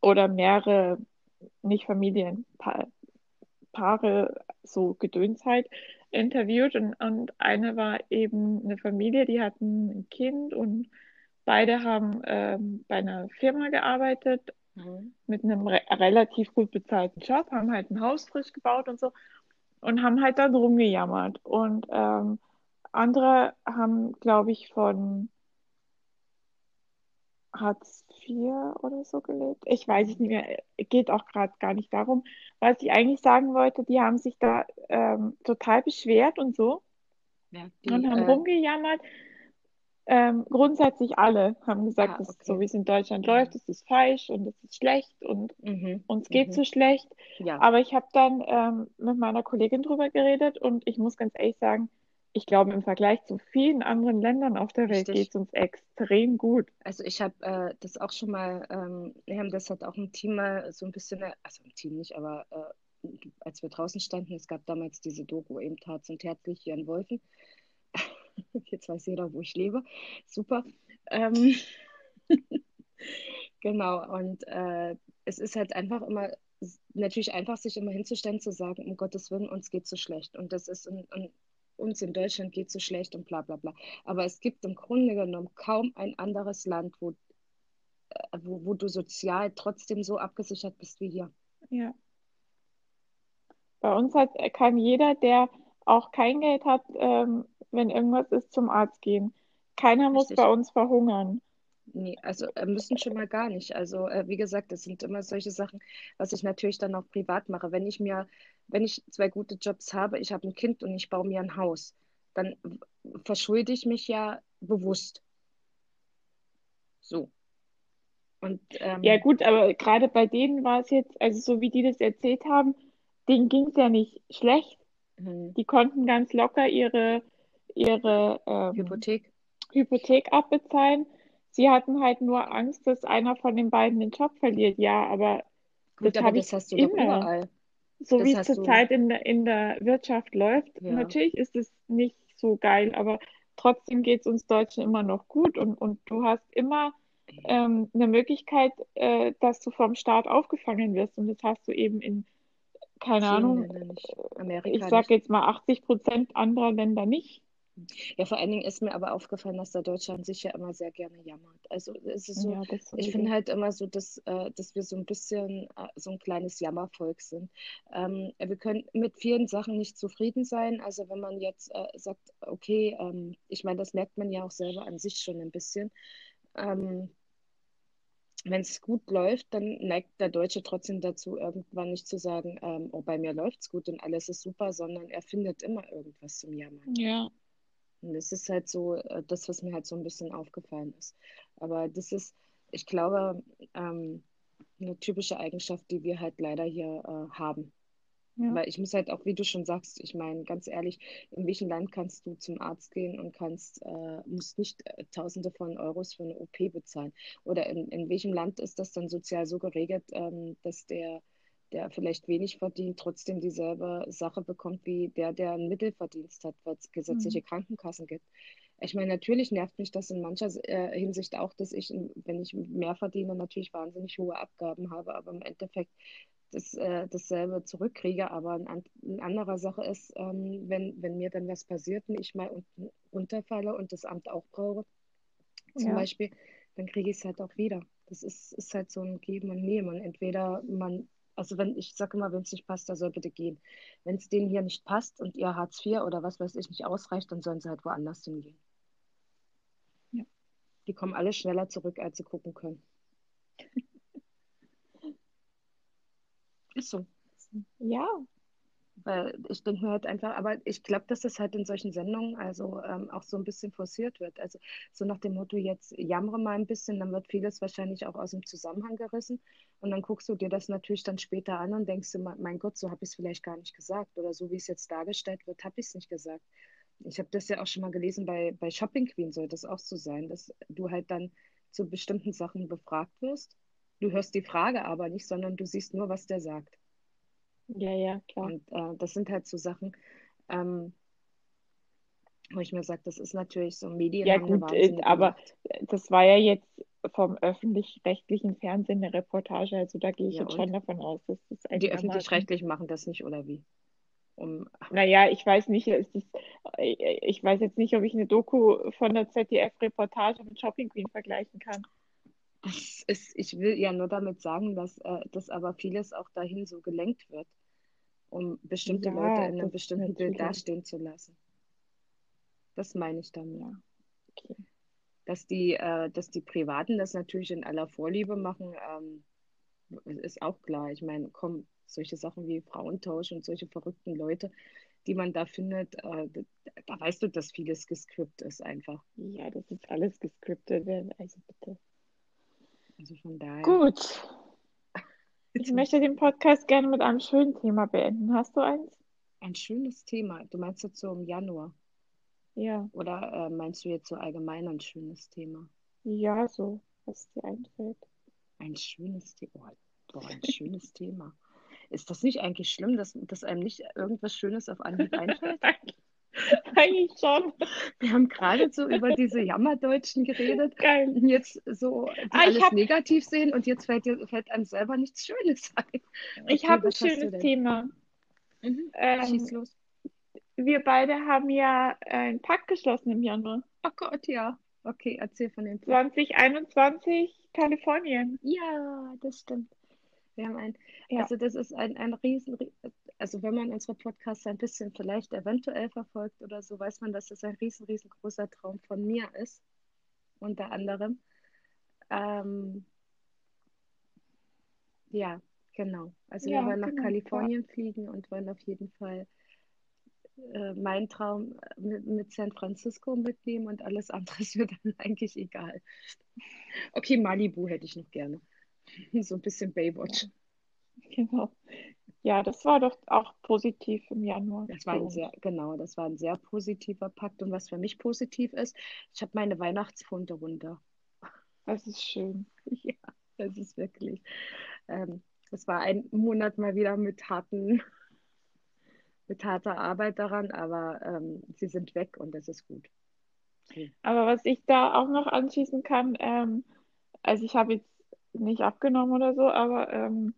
oder mehrere, nicht Familien, pa Paare, so Gedöns halt, interviewt und, und eine war eben eine Familie, die hatten ein Kind und beide haben ähm, bei einer Firma gearbeitet mhm. mit einem re relativ gut bezahlten Job, haben halt ein Haus frisch gebaut und so und haben halt dann rumgejammert. Und ähm, andere haben, glaube ich, von Hartz IV oder so gelebt. Ich weiß es nicht mehr. Geht auch gerade gar nicht darum. Was ich eigentlich sagen wollte, die haben sich da ähm, total beschwert und so. Ja, die, und haben äh, rumgejammert. Ähm, grundsätzlich alle haben gesagt, Ah, okay. so wie es in Deutschland Mhm. läuft, das ist falsch und das ist schlecht und mhm. uns geht Mhm. so schlecht. Ja, Aber ich habe dann ähm, mit meiner Kollegin drüber geredet und ich muss ganz ehrlich sagen, ich glaube, im Vergleich zu vielen anderen Ländern auf der Welt geht es uns extrem gut. also ich habe äh, das auch schon mal, ähm, wir haben das halt auch im Team mal so ein bisschen, also im Team nicht, aber äh, als wir draußen standen, es gab damals diese Doku eben Harz und Herzlich hier in Wolfen. Jetzt weiß jeder, wo ich lebe. Super. Ähm, genau, und äh, es ist halt einfach immer, natürlich einfach, sich immer hinzustellen, zu sagen, um Gottes Willen, uns geht so schlecht. Und das ist, und, und uns in Deutschland geht so schlecht und bla bla bla. Aber es gibt im Grunde genommen kaum ein anderes Land, wo, äh, wo, wo du sozial trotzdem so abgesichert bist wie hier. Ja. Bei uns hat, kann jeder, der auch kein Geld hat, ähm, wenn irgendwas ist, zum Arzt gehen. Keiner muss Richtig. bei uns verhungern. Nee, also äh, müssen schon mal gar nicht. Also äh, wie gesagt, das sind immer solche Sachen, was ich natürlich dann auch privat mache. Wenn ich mir, wenn ich zwei gute Jobs habe, ich habe ein Kind und ich baue mir ein Haus, dann verschulde ich mich ja bewusst. So. Und ähm, Ja gut, aber gerade bei denen war es jetzt, also so wie die das erzählt haben, denen ging es ja nicht schlecht. hm, Die konnten ganz locker ihre, ihre ähm, Hypothek. Hypothek abbezahlen. Sie hatten halt nur Angst, dass einer von den beiden den Job verliert. Ja, aber Gut, das aber das ich hast du doch immer. überall. So Das wie es zurzeit in der, in der Wirtschaft läuft, ja. natürlich ist es nicht so geil, aber trotzdem geht es uns Deutschen immer noch gut und, und du hast immer ähm, eine Möglichkeit, äh, dass du vom Staat aufgefangen wirst und das hast du eben in, keine Ahnung, Ländern nicht. ich Amerika sage jetzt mal 80 Prozent anderer Länder nicht. Ja, vor allen Dingen ist mir aber aufgefallen, dass der Deutsche an sich ja immer sehr gerne jammert. Also es ist so, Ja, ich finde halt immer so, dass, äh, dass wir so ein bisschen äh, so ein kleines Jammervolk sind. Ähm, wir können mit vielen Sachen nicht zufrieden sein. Also wenn man jetzt äh, sagt, okay, ähm, ich meine, das merkt man ja auch selber an sich schon ein bisschen. Ähm, wenn es gut läuft, dann neigt der Deutsche trotzdem dazu, irgendwann nicht zu sagen, ähm, oh, bei mir läuft's gut und alles ist super, sondern er findet immer irgendwas zum Jammern. Ja, Und das ist halt so äh, das, was mir halt so ein bisschen aufgefallen ist. Aber das ist, ich glaube, ähm, eine typische Eigenschaft, die wir halt leider hier äh, haben. ja, Weil ich muss halt auch, wie du schon sagst, ich meine, ganz ehrlich, in welchem Land kannst du zum Arzt gehen und kannst, äh, musst nicht äh, Tausende von Euros für eine OP bezahlen? Oder in, in welchem Land ist das dann sozial so geregelt, ähm, dass der, der vielleicht wenig verdient, trotzdem dieselbe Sache bekommt wie der, der einen Mittelverdienst hat, weil es gesetzliche mhm. Krankenkassen gibt? Ich meine, natürlich nervt mich das in mancher äh, Hinsicht auch, dass ich, wenn ich mehr verdiene, natürlich wahnsinnig hohe Abgaben habe, aber im Endeffekt das, äh, dasselbe zurückkriege. Aber ein, an- eine andere Sache ist, ähm, wenn, wenn mir dann was passiert und ich mal unten runterfalle und das Amt auch brauche, zum Ja, Beispiel, dann kriege ich es halt auch wieder. Das ist, ist halt so ein Geben und Nehmen. Entweder man, also wenn, ich sage immer, wenn es nicht passt, der soll bitte gehen. Wenn es denen hier nicht passt und ihr Hartz IV oder was weiß ich nicht ausreicht, dann sollen sie halt woanders hingehen. ja. Die kommen alle schneller zurück, als sie gucken können. Ist so. Ja, Weil ich denke mir halt einfach, aber ich glaube, dass das halt in solchen Sendungen also ähm, auch so ein bisschen forciert wird. Also so nach dem Motto, jetzt jammere mal ein bisschen, dann wird vieles wahrscheinlich auch aus dem Zusammenhang gerissen. Und dann guckst du dir das natürlich dann später an und denkst dir, mein Gott, so habe ich es vielleicht gar nicht gesagt. Oder so wie es jetzt dargestellt wird, habe ich es nicht gesagt. Ich habe das ja auch schon mal gelesen, bei, bei Shopping Queen soll das auch so sein, dass du halt dann zu bestimmten Sachen befragt wirst. Du hörst die Frage aber nicht, sondern du siehst nur, was der sagt. Ja, ja, klar. Und äh, das sind halt so Sachen, ähm, wo ich mir sage, das ist natürlich so, Medien Ja, gut, äh, wahnsinnige aber das war ja jetzt vom öffentlich-rechtlichen Fernsehen eine Reportage, also da gehe ich Ja, jetzt und? schon davon aus, dass das Die. Öffentlich-Rechtlichen machen das nicht, oder wie? Um, Naja, ich weiß nicht, ist, ich weiß jetzt nicht, ob ich eine Doku von der ZDF-Reportage mit Shopping Queen vergleichen kann. das ist, ich will ja nur damit sagen, dass, äh, dass aber vieles auch dahin so gelenkt wird, um bestimmte Leute Ja, in einem bestimmten Bild dastehen zu lassen. Das meine ich damit. Ja, okay. Dass die, äh, dass die Privaten das natürlich in aller Vorliebe machen, ähm, ist auch klar. Ich meine, komm, solche Sachen wie Frauentausch und solche verrückten Leute, die man da findet, äh, da, da weißt du, dass vieles gescriptet ist einfach. Ja, das ist alles gescriptet. Also bitte. Also von daher. Gut, ich möchte den Podcast gerne mit einem schönen Thema beenden. Hast du eins? Ein schönes Thema. Du meinst jetzt so im Januar? Ja, Oder äh, meinst du jetzt so allgemein ein schönes Thema? ja, so, was dir einfällt. Ein schönes Thema. Oh, boah, ein schönes Thema. Ist das nicht eigentlich schlimm, dass, dass einem nicht irgendwas Schönes auf Anhieb einfällt? Eigentlich schon. Wir haben gerade so über diese Jammerdeutschen geredet, Geil. und jetzt so, Ah, ich alles hab- negativ sehen und jetzt fällt, fällt einem selber nichts Schönes ein. Ich Okay, habe ein schönes? Thema. Mhm. Ähm, Schieß los. wir beide haben ja einen Pakt geschlossen im Januar. Oh Gott, ja. Okay, erzähl von dem. 2021 Kalifornien. Ja, das stimmt. Wir haben ein, Ja. also das ist ein, ein riesen, also wenn man unsere Podcasts ein bisschen vielleicht eventuell verfolgt oder so, weiß man, dass das ein riesen, riesengroßer Traum von mir ist, unter anderem. Ähm, ja, genau. Also wir Ja, wollen nach genau, Kalifornien fliegen und wollen auf jeden Fall äh, meinen Traum mit, mit San Francisco mitnehmen und alles andere ist mir dann eigentlich egal. Okay, Malibu hätte ich noch gerne. So ein bisschen Baywatch. Genau. Ja, das war doch auch positiv im Januar. Das war ein sehr, genau, das war ein sehr positiver Pakt. Und was für mich positiv ist, ich habe meine Weihnachtsfunde runter. Das ist schön. Ja, das ist wirklich. Ähm, es war ein Monat mal wieder mit harten, mit harter Arbeit daran, aber ähm, sie sind weg und das ist gut. Aber was ich da auch noch anschließen kann, ähm, also ich habe jetzt nicht abgenommen oder so, aber ähm,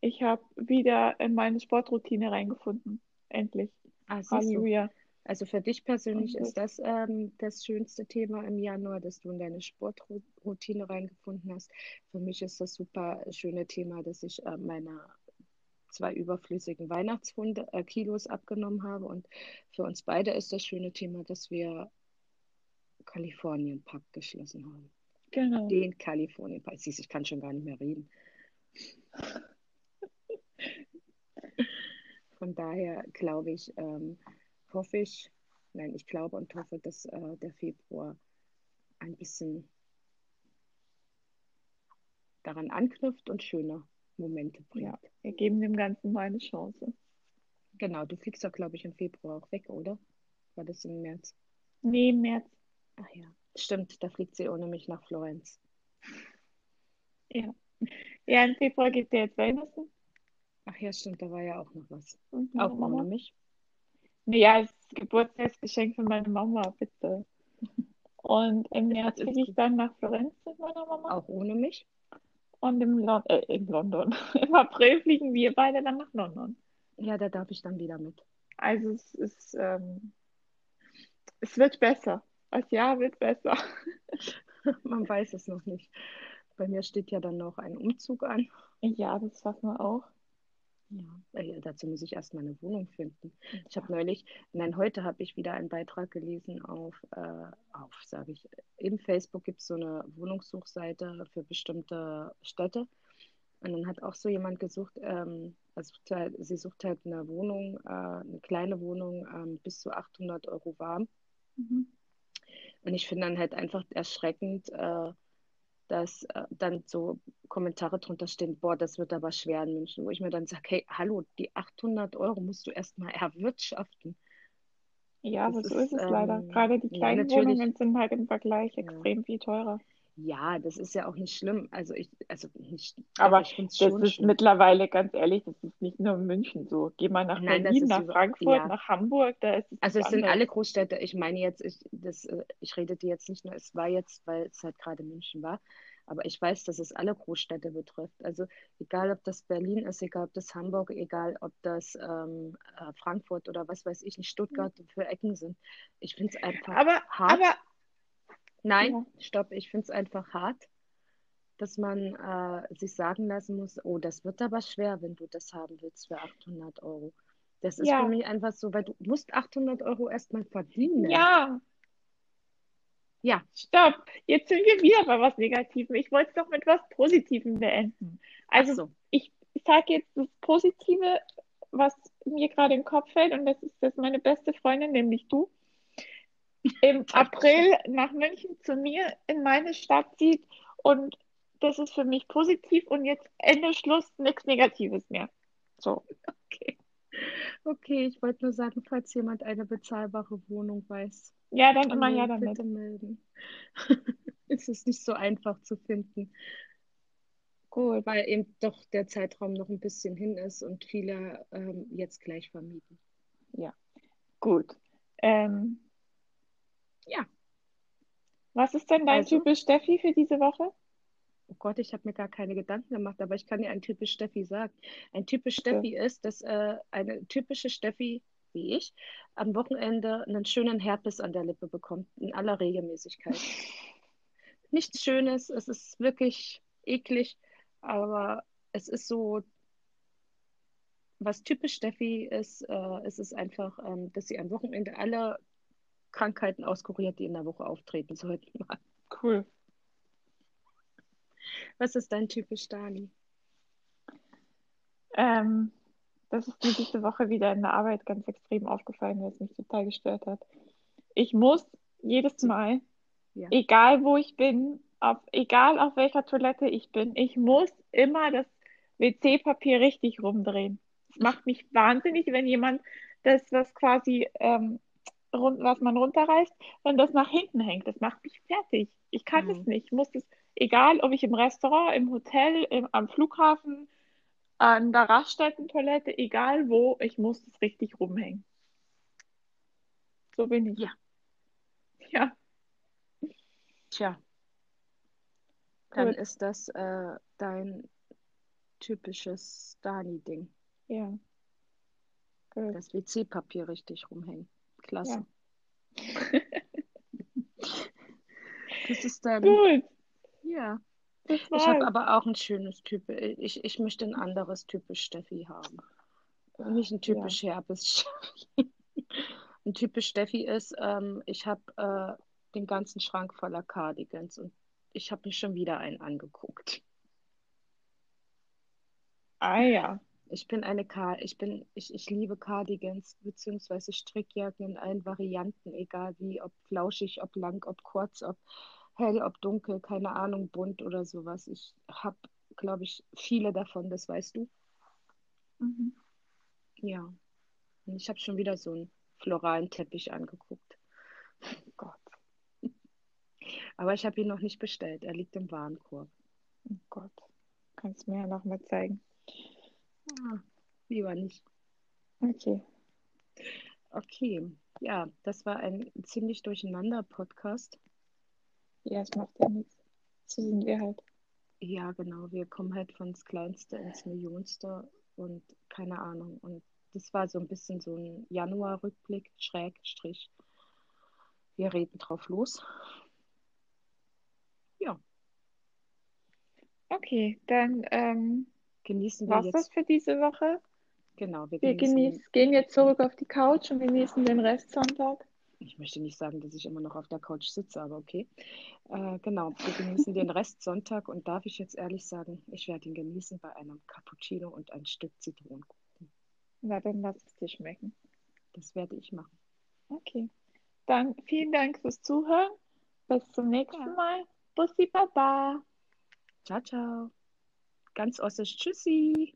ich habe wieder in meine Sportroutine reingefunden. Endlich. Ah. Halleluja. Also für dich persönlich ist das ähm, das schönste Thema im Januar, dass du in deine Sportroutine reingefunden hast. Für mich ist das super schöne Thema, dass ich äh, meine zwei überflüssigen Weihnachtsfunde, äh, Kilos abgenommen habe. Und für uns beide ist das schöne Thema, dass wir Kalifornien-Pakt geschlossen haben. Genau. Den Kalifornien-Pakt. Siehst, ich kann schon gar nicht mehr reden. Von daher glaube ich, ähm, hoffe ich, nein, ich glaube und hoffe, dass äh, der Februar ein bisschen daran anknüpft und schöne Momente bringt. Ja, wir geben dem Ganzen mal eine Chance. Genau, du fliegst doch, glaube ich, im Februar auch weg, oder? War das im März? Nee, im März. Ach ja, stimmt, da fliegt sie ohne mich nach Florenz. Ja. Ja, im Februar geht der jetzt Wellnessen. Ach ja, stimmt, da war ja auch noch was. Und Auch Mama. ohne mich. Ja, das Geburtstagsgeschenk von meiner Mama, bitte. Und im März fliege ich dann nach Florenz mit meiner Mama. Auch ohne mich. Und im Lon äh, in London. Im April fliegen wir beide dann nach London. Ja, da darf ich dann wieder mit. Also es ist, ähm, es wird besser. Das Jahr wird besser. Man weiß es noch nicht. Bei mir steht ja dann noch ein Umzug an. Ja, das schaffen wir auch. Ja, äh, dazu muss ich erst mal eine Wohnung finden. Ich habe neulich, nein, heute habe ich wieder einen Beitrag gelesen auf, äh, auf, sage ich, im Facebook gibt es so eine Wohnungssuchseite für bestimmte Städte. Und dann hat auch so jemand gesucht, ähm, also sie sucht halt eine Wohnung, äh, eine kleine Wohnung, ähm, bis zu 800 Euro warm. Mhm. Und ich finde dann halt einfach erschreckend, äh, dass äh, dann so Kommentare drunter stehen, boah, das wird aber schwer in München, wo ich mir dann sage, hey, hallo, die 800 Euro musst du erstmal erwirtschaften. Ja, Das so ist, ist es leider. ähm, Gerade die ja, kleinen natürlich. Wohnungen sind halt im Vergleich Ja. extrem viel teurer. Ja, das ist ja auch nicht schlimm. Also ich, also nicht, Aber ich finde es das schon ist schlimm. mittlerweile, ganz ehrlich, das ist nicht nur in München so. Geh mal nach Nein, das Berlin, ist nach über, Frankfurt, ja. nach Hamburg, da ist es Also es sind alle Großstädte. Ich meine jetzt, ich, das, äh, ich rede dir jetzt nicht nur, es war jetzt, weil es halt gerade München war, aber ich weiß, dass es alle Großstädte betrifft. Also egal, ob das Berlin ist, egal, ob das Hamburg, egal, ob das ähm, äh, Frankfurt oder was weiß ich, nicht Stuttgart für Ecken sind. Ich finde es einfach Aber, hart. aber, Nein, ja. stopp, ich finde es einfach hart, dass man äh, sich sagen lassen muss, oh, das wird aber schwer, wenn du das haben willst für 800 Euro. Das ist für Ja, mich einfach so, weil du musst 800 Euro erstmal verdienen. ja, Ja, stopp. Jetzt sind wir wieder bei was Negativem. Ich wollte es doch mit was Positivem beenden. Also, so. ich, ich sage jetzt das Positive, was mir gerade im Kopf fällt, und das ist, dass meine beste Freundin, nämlich du, im April nach München zu mir in meine Stadt zieht und das ist für mich positiv und jetzt Ende Schluss nichts Negatives mehr. So. Okay. Okay, ich wollte nur sagen, falls jemand eine bezahlbare Wohnung weiß, Ja, dann an immer wen damit. bitte melden. Es ist nicht so einfach zu finden, Gut. weil eben doch der Zeitraum noch ein bisschen hin ist und viele ähm, jetzt gleich vermieten. Ja, gut. Ähm, Ja, was ist denn dein also, typisch Steffi für diese Woche? oh Gott, ich habe mir gar keine Gedanken gemacht, aber ich kann dir ein typisch Steffi sagen. Ein typisch. Steffi ist, dass äh, eine typische Steffi, wie ich, am Wochenende einen schönen Herpes an der Lippe bekommt, in aller Regelmäßigkeit. Nichts Schönes, es ist wirklich eklig, aber es ist so, was typisch Steffi ist, äh, es ist einfach, ähm, dass sie am Wochenende alle Krankheiten auskuriert, die in der Woche auftreten sollten. Cool. Was ist dein typisch Dani? Ähm, das ist mir diese Woche wieder in der Arbeit ganz extrem aufgefallen, weil es mich total gestört hat. Ich muss jedes Mal, Ja. egal wo ich bin, auf, egal auf welcher Toilette ich bin, ich muss immer das WC-Papier richtig rumdrehen. Es macht mich wahnsinnig, wenn jemand das, was quasi, ähm, was man runterreißt, wenn das nach hinten hängt. Das macht mich fertig. Ich kann es Mhm. nicht. Ich muss das, egal ob ich im Restaurant, im Hotel, im, am Flughafen, an der Raststättentoilette, egal wo, ich muss es richtig rumhängen. So bin ich. Ja. Ja, Tja, dann gut. ist das äh, dein typisches Dani-Ding. Ja, gut. Das WC-Papier richtig rumhängen. Klasse. Ja. Das ist dann, Gut, ja. Ich habe aber auch ein schönes Typ. Ich, ich möchte ein anderes typisch Steffi haben. Nicht ein Ja, typisch Herpes Steffi. Ein typisch Steffi ist, ähm, ich habe äh, den ganzen Schrank voller Cardigans und ich habe mir schon wieder einen angeguckt. ah ja. Ich bin eine Car ich bin, ich, ich liebe Cardigans beziehungsweise Strickjacken in allen Varianten, egal wie, ob flauschig, ob lang, ob kurz, ob hell, ob dunkel, keine Ahnung, bunt oder sowas. Ich habe, glaube ich, viele davon, das weißt du. Mhm. Ja. Und ich habe schon wieder so einen floralen Teppich angeguckt. Oh Gott, Aber ich habe ihn noch nicht bestellt. Er liegt im Warenkorb. oh Gott. Kannst mir ja noch mal zeigen. Ah, lieber nicht. Okay. Okay. Ja, das war ein ziemlich durcheinander Podcast. Ja, es macht ja nichts. So sind wir halt. Ja, genau. Wir kommen halt von das Kleinste ins Millionste und keine Ahnung. Und das war so ein bisschen so ein Januar-Rückblick, Schrägstrich. Wir reden drauf los. Ja, Okay, dann ähm, genießen wir war's das jetzt, für diese Woche. genau, wir Wir genießen gehen jetzt zurück auf die Couch und genießen den Restsonntag. ich möchte nicht sagen, dass ich immer noch auf der Couch sitze, aber okay. Äh, genau, wir genießen den Rest Sonntag und darf ich jetzt ehrlich sagen, ich werde ihn genießen bei einem Cappuccino und ein Stück Zitronenkuchen. Na, dann lass es dir schmecken. Das werde ich machen. Okay. Dann vielen Dank fürs Zuhören. Bis zum nächsten. Mal. Bussi Baba. Ciao, ciao ganz ossisch. Tschüssi.